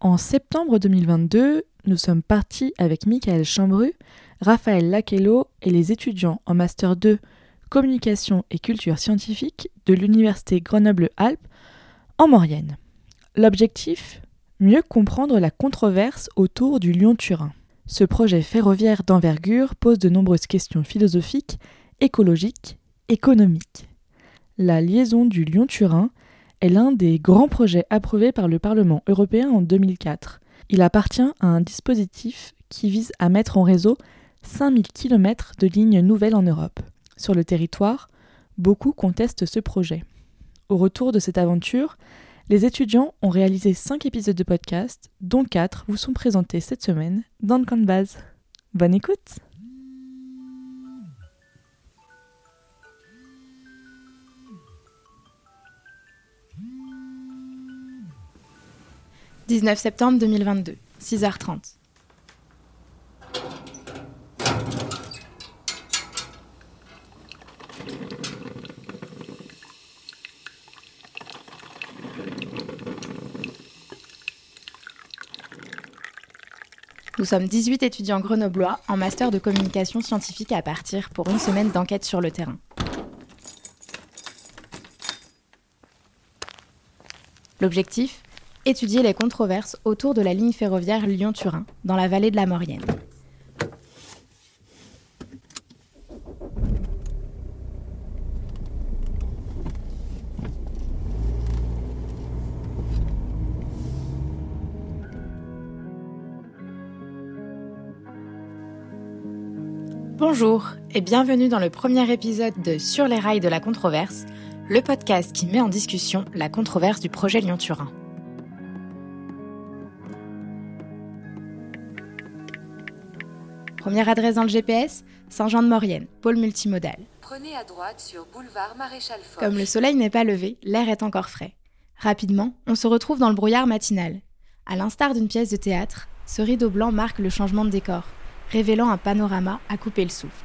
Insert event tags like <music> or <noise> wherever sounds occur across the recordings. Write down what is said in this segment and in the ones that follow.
En septembre 2022, nous sommes partis avec Michael Chambru, Raphaël Laquello et les étudiants en Master 2 Communication et Culture Scientifique de l'Université Grenoble-Alpes en Maurienne. L'objectif? Mieux comprendre la controverse autour du Lyon-Turin. Ce projet ferroviaire d'envergure pose de nombreuses questions philosophiques, écologiques, économiques. La liaison du Lyon-Turin est l'un des grands projets approuvés par le Parlement européen en 2004. Il appartient à un dispositif qui vise à mettre en réseau 5000 km de lignes nouvelles en Europe. Sur le territoire, beaucoup contestent ce projet. Au retour de cette aventure, les étudiants ont réalisé 5 épisodes de podcast, dont 4 vous sont présentés cette semaine dans le base. Bonne écoute 19 septembre 2022, 6h30. Nous sommes 18 étudiants grenoblois en master de communication scientifique à partir pour une semaine d'enquête sur le terrain. L'objectif? Étudier les controverses autour de la ligne ferroviaire Lyon-Turin, dans la vallée de la Maurienne. Bonjour et bienvenue dans le premier épisode de Sur les rails de la controverse, le podcast qui met en discussion la controverse du projet Lyon-Turin. Première adresse dans le GPS, Saint-Jean-de-Maurienne, pôle multimodal. Prenez à droite sur boulevard Maréchal Foch. Comme le soleil n'est pas levé, l'air est encore frais. Rapidement, on se retrouve dans le brouillard matinal. À l'instar d'une pièce de théâtre, ce rideau blanc marque le changement de décor, révélant un panorama à couper le souffle.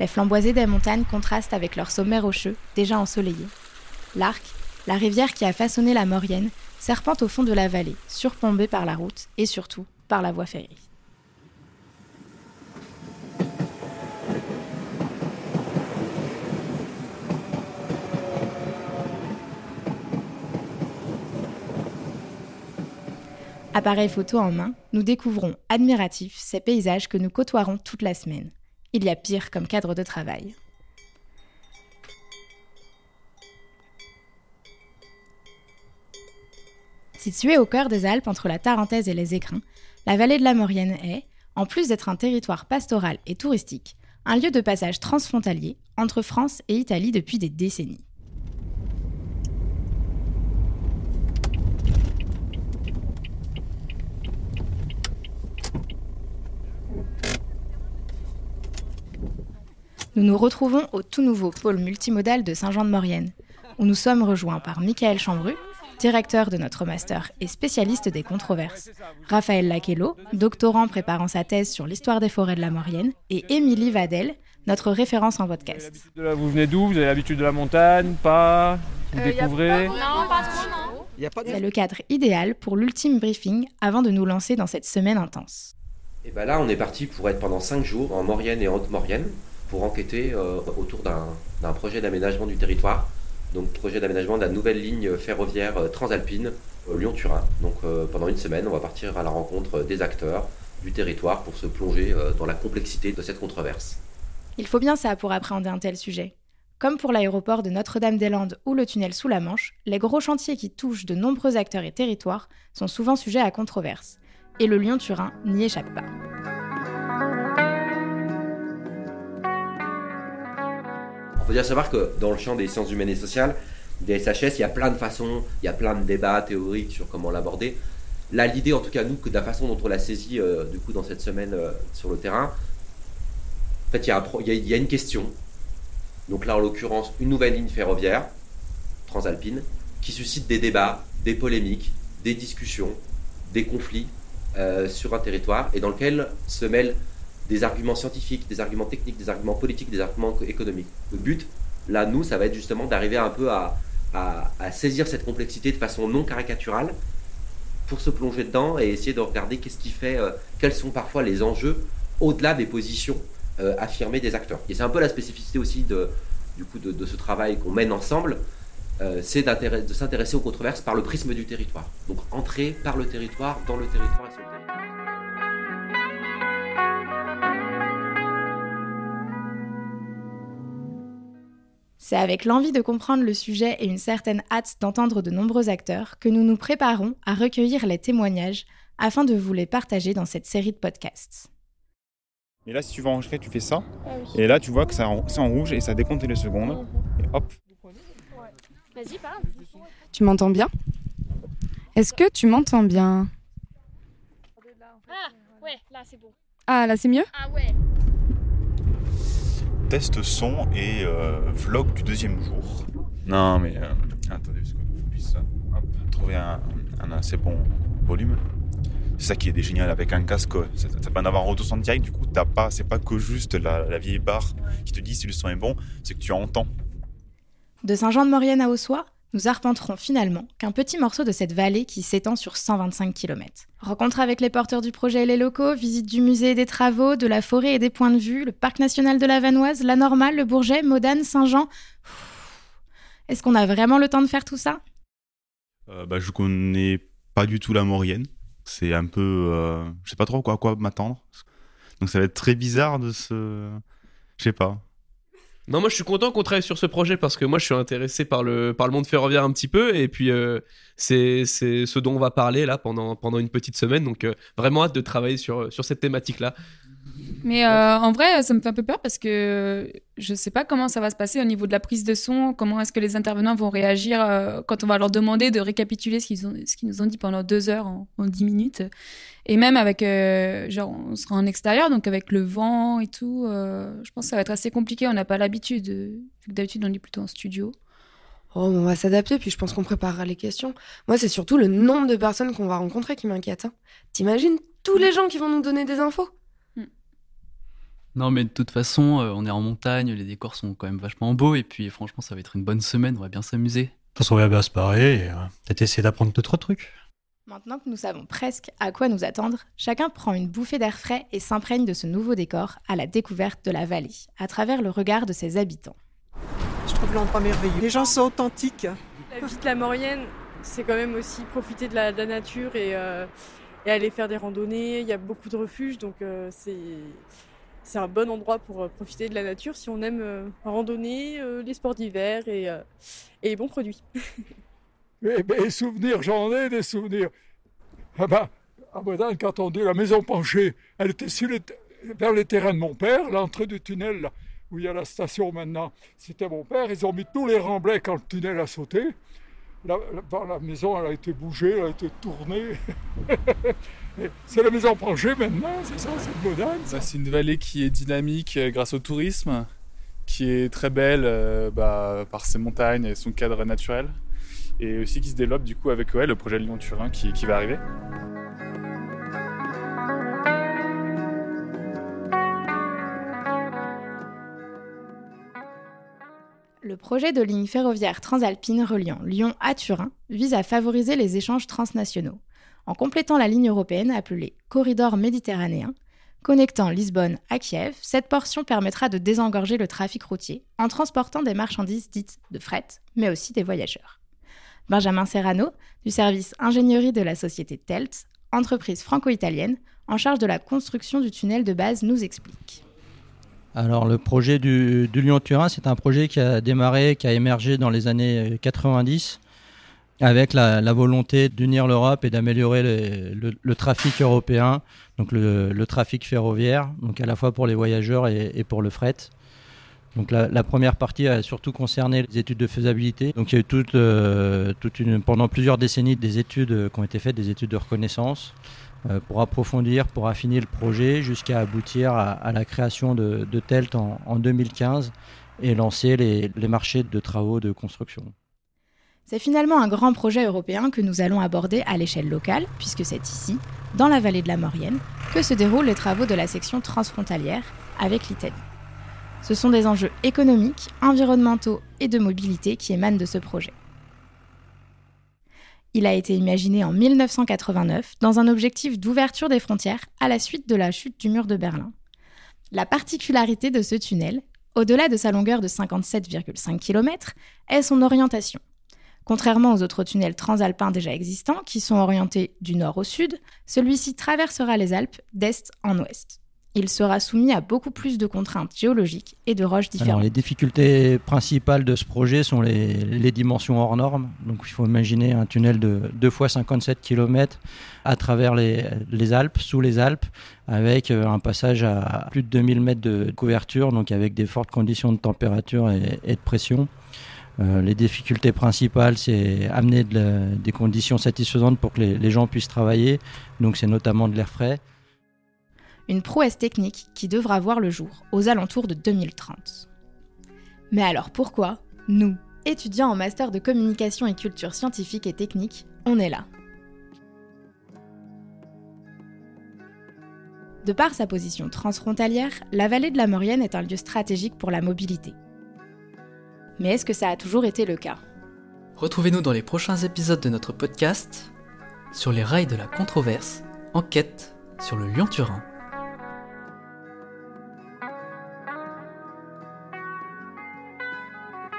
Les flamboisés des montagnes contrastent avec leur sommet rocheux, déjà ensoleillé. L'arc, la rivière qui a façonné la Maurienne, serpente au fond de la vallée, surplombée par la route et surtout par la voie ferrée. Appareil photo en main, nous découvrons admiratifs ces paysages que nous côtoierons toute la semaine. Il y a pire comme cadre de travail. Située au cœur des Alpes entre la Tarentaise et les Écrins, la vallée de la Maurienne est, en plus d'être un territoire pastoral et touristique, un lieu de passage transfrontalier entre France et Italie depuis des décennies. Nous nous retrouvons au tout nouveau pôle multimodal de Saint-Jean-de-Maurienne, où nous sommes rejoints par Michael Chambru, directeur de notre master et spécialiste des controverses, Raphaël Laquello, doctorant préparant sa thèse sur l'histoire des forêts de la Maurienne, et Émilie Vadel, notre référence en podcast. Vous venez d'où? Vous avez l'habitude de la montagne Pas? Vous euh, découvrez? Non, pas trop, non. C'est le cadre idéal pour l'ultime briefing avant de nous lancer dans cette semaine intense. Et bien là, on est parti pour être pendant 5 jours en Maurienne et Haute-Maurienne pour enquêter euh, autour d'un projet d'aménagement du territoire donc projet d'aménagement de la nouvelle ligne ferroviaire euh, transalpine euh, Lyon-Turin. Donc euh, pendant une semaine, on va partir à la rencontre des acteurs du territoire pour se plonger dans la complexité de cette controverse. Il faut bien ça pour appréhender un tel sujet. Comme pour l'aéroport de Notre-Dame-des-Landes ou le tunnel sous la Manche, les gros chantiers qui touchent de nombreux acteurs et territoires sont souvent sujets à controverse. Et le Lyon-Turin n'y échappe pas. Il faut bien savoir que dans le champ des sciences humaines et sociales, des SHS, il y a plein de façons, il y a plein de débats théoriques sur comment l'aborder. Là, l'idée, en tout cas, nous, que de la façon dont on l'a saisi euh, du coup dans cette semaine euh, sur le terrain, en fait, il y, a y, a une question. Donc là, en l'occurrence, une nouvelle ligne ferroviaire transalpine qui suscite des débats, des polémiques, des discussions, des conflits euh, sur un territoire et dans lequel se mêlent des arguments scientifiques, des arguments techniques, des arguments politiques, des arguments économiques. Le but, là, nous, ça va être justement d'arriver un peu à, saisir cette complexité de façon non caricaturale pour se plonger dedans et essayer de regarder qu'est-ce qui fait, euh, quels sont parfois les enjeux au-delà des positions euh, affirmées des acteurs. Et c'est un peu la spécificité aussi de, du coup, de, ce travail qu'on mène ensemble, euh, c'est de s'intéresser aux controverses par le prisme du territoire. Donc entrer par le territoire, dans le territoire et sur le territoire. C'est avec l'envie de comprendre le sujet et une certaine hâte d'entendre de nombreux acteurs que nous nous préparons à recueillir les témoignages afin de vous les partager dans cette série de podcasts. Et là, si tu veux enregistrer, tu fais ça. Ah et là, tu vois que c'est en rouge et ça décompte les secondes. Et hop. Vas-y, parle. Tu m'entends bien? Est-ce que tu m'entends bien? Ah, ouais, là c'est bon. Ah, là c'est mieux? Ah ouais test son et euh, vlog du deuxième jour. Non, mais euh, attendez, parce qu'on puisse trouver un, assez bon volume. C'est ça qui est génial avec un casque. Ça, ça peut en avoir un retour son direct, du coup, t'as pas, c'est pas que juste la, vieille barre qui te dit si le son est bon, c'est que tu entends. De Saint-Jean-de-Maurienne à Ossois, nous arpenterons finalement qu'un petit morceau de cette vallée qui s'étend sur 125 km. Rencontre avec les porteurs du projet et les locaux, visite du musée et des travaux, de la forêt et des points de vue, le parc national de la Vanoise, la Normale, le Bourget, Modane, Saint-Jean. Est-ce qu'on a vraiment le temps de faire tout ça? Euh, bah, Je connais pas du tout la Maurienne. C'est un peu. Euh, je sais pas trop à quoi m'attendre. Donc ça va être très bizarre de se. Je sais pas. Non, moi je suis content qu'on travaille sur ce projet parce que moi je suis intéressé par le, par le monde ferroviaire un petit peu et puis euh, c'est ce dont on va parler là pendant, pendant une petite semaine donc euh, vraiment hâte de travailler sur, sur cette thématique là. Mais euh, en vrai, ça me fait un peu peur parce que je ne sais pas comment ça va se passer au niveau de la prise de son, comment est-ce que les intervenants vont réagir euh, quand on va leur demander de récapituler ce qu'ils, ont, ce qu'ils nous ont dit pendant deux heures en, dix minutes. Et même avec, euh, genre, on sera en extérieur, donc avec le vent et tout, je pense que ça va être assez compliqué. On n'a pas l'habitude, vu que d'habitude on est plutôt en studio. Oh, on va s'adapter, puis je pense qu'on préparera les questions. Moi, c'est surtout le nombre de personnes qu'on va rencontrer qui m'inquiète. Hein. T'imagines tous les gens qui vont nous donner des infos? Non, mais de toute façon, euh, on est en montagne, les décors sont quand même vachement beaux, et puis franchement, ça va être une bonne semaine, on va bien s'amuser. De toute façon, on va bien se parer et euh, peut-être essayer d'apprendre deux, trois trucs. Maintenant que nous savons presque à quoi nous attendre, chacun prend une bouffée d'air frais et s'imprègne de ce nouveau décor à la découverte de la vallée, à travers le regard de ses habitants. Je trouve l'endroit merveilleux. Les gens sont authentiques. La vie de la Maurienne, c'est quand même aussi profiter de la, nature et, euh, et, aller faire des randonnées. Il y a beaucoup de refuges, donc c'est c'est un bon endroit pour euh, profiter de la nature si on aime euh, randonner, euh, les sports d'hiver et, les bons produits. <laughs> Ben, souvenirs, j'en ai des souvenirs. Ah ben, à quand on dit la maison penchée, elle était sur vers les terrains de mon père, l'entrée du tunnel où il y a la station maintenant. C'était mon père, ils ont mis tous les remblais quand le tunnel a sauté. La, la, maison, elle a été bougée, elle a été tournée. <laughs> c'est la maison penchée maintenant, c'est ça, c'est moderne. C'est une vallée qui est dynamique euh, grâce au tourisme, qui est très belle euh, bah, par ses montagnes et son cadre naturel, et aussi qui se développe du coup avec le projet Lyon-Turin qui, qui va arriver. Le projet de ligne ferroviaire transalpine reliant Lyon à Turin vise à favoriser les échanges transnationaux, en complétant la ligne européenne appelée Corridor méditerranéen. Connectant Lisbonne à Kiev, cette portion permettra de désengorger le trafic routier en transportant des marchandises dites de fret, mais aussi des voyageurs. Benjamin Serrano, du service ingénierie de la société TELT, entreprise franco-italienne en charge de la construction du tunnel de base, nous explique. Alors le projet du, Lyon-Turin, c'est un projet qui a démarré, qui a émergé dans les années 90 avec la, volonté d'unir l'Europe et d'améliorer le, trafic européen, donc le, trafic ferroviaire, donc à la fois pour les voyageurs et, pour le fret. Donc la, première partie a surtout concerné les études de faisabilité. Donc il y a eu toute, euh, une, pendant plusieurs décennies des études qui ont été faites, des études de reconnaissance. Euh, pour approfondir, pour affiner le projet jusqu'à aboutir à, la création de, TELT en, 2015 et lancer les, marchés de travaux de construction. C'est finalement un grand projet européen que nous allons aborder à l'échelle locale, puisque c'est ici, dans la vallée de la Maurienne, que se déroulent les travaux de la section transfrontalière avec l'Italie. Ce sont des enjeux économiques, environnementaux et de mobilité qui émanent de ce projet. Il a été imaginé en 1989 dans un objectif d'ouverture des frontières à la suite de la chute du mur de Berlin. La particularité de ce tunnel, au-delà de sa longueur de 57,5 km, est son orientation. Contrairement aux autres tunnels transalpins déjà existants, qui sont orientés du nord au sud, celui-ci traversera les Alpes d'est en ouest. Il sera soumis à beaucoup plus de contraintes géologiques et de roches différentes. Alors, les difficultés principales de ce projet sont les, les, dimensions hors normes. Donc, il faut imaginer un tunnel de 2 fois 57 km à travers les, les, Alpes, sous les Alpes, avec euh, un passage à plus de 2000 mètres de couverture, donc avec des fortes conditions de température et, et de pression. Euh, les difficultés principales, c'est amener des conditions satisfaisantes pour que les, les gens puissent travailler. Donc, c'est notamment de l'air frais une prouesse technique qui devra voir le jour aux alentours de 2030. Mais alors pourquoi, nous, étudiants en master de communication et culture scientifique et technique, on est là? De par sa position transfrontalière, la vallée de la Maurienne est un lieu stratégique pour la mobilité. Mais est-ce que ça a toujours été le cas? Retrouvez-nous dans les prochains épisodes de notre podcast sur les rails de la controverse, enquête sur le Lyon-Turin.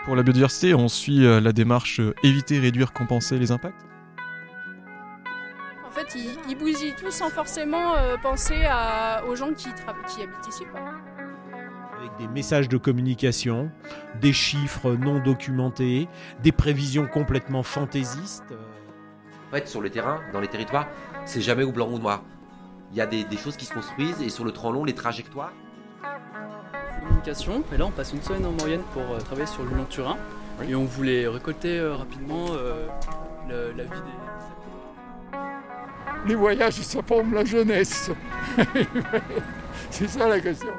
Pour la biodiversité, on suit euh, la démarche euh, éviter, réduire, compenser les impacts? En fait, ils, ils bousillent tout sans forcément euh, penser à, aux gens qui, qui habitent ici. Quoi. Avec des messages de communication, des chiffres non documentés, des prévisions complètement fantaisistes. En fait, sur le terrain, dans les territoires, c'est jamais ou blanc ou noir. Il y a des, des choses qui se construisent et sur le temps long, les trajectoires communication. Et là, on passe une semaine en moyenne pour euh, travailler sur le Lyon-Turin. Oui. Et on voulait récolter euh, rapidement euh, le, la vie des. Les voyages, ça forme la jeunesse. <laughs> C'est ça la question.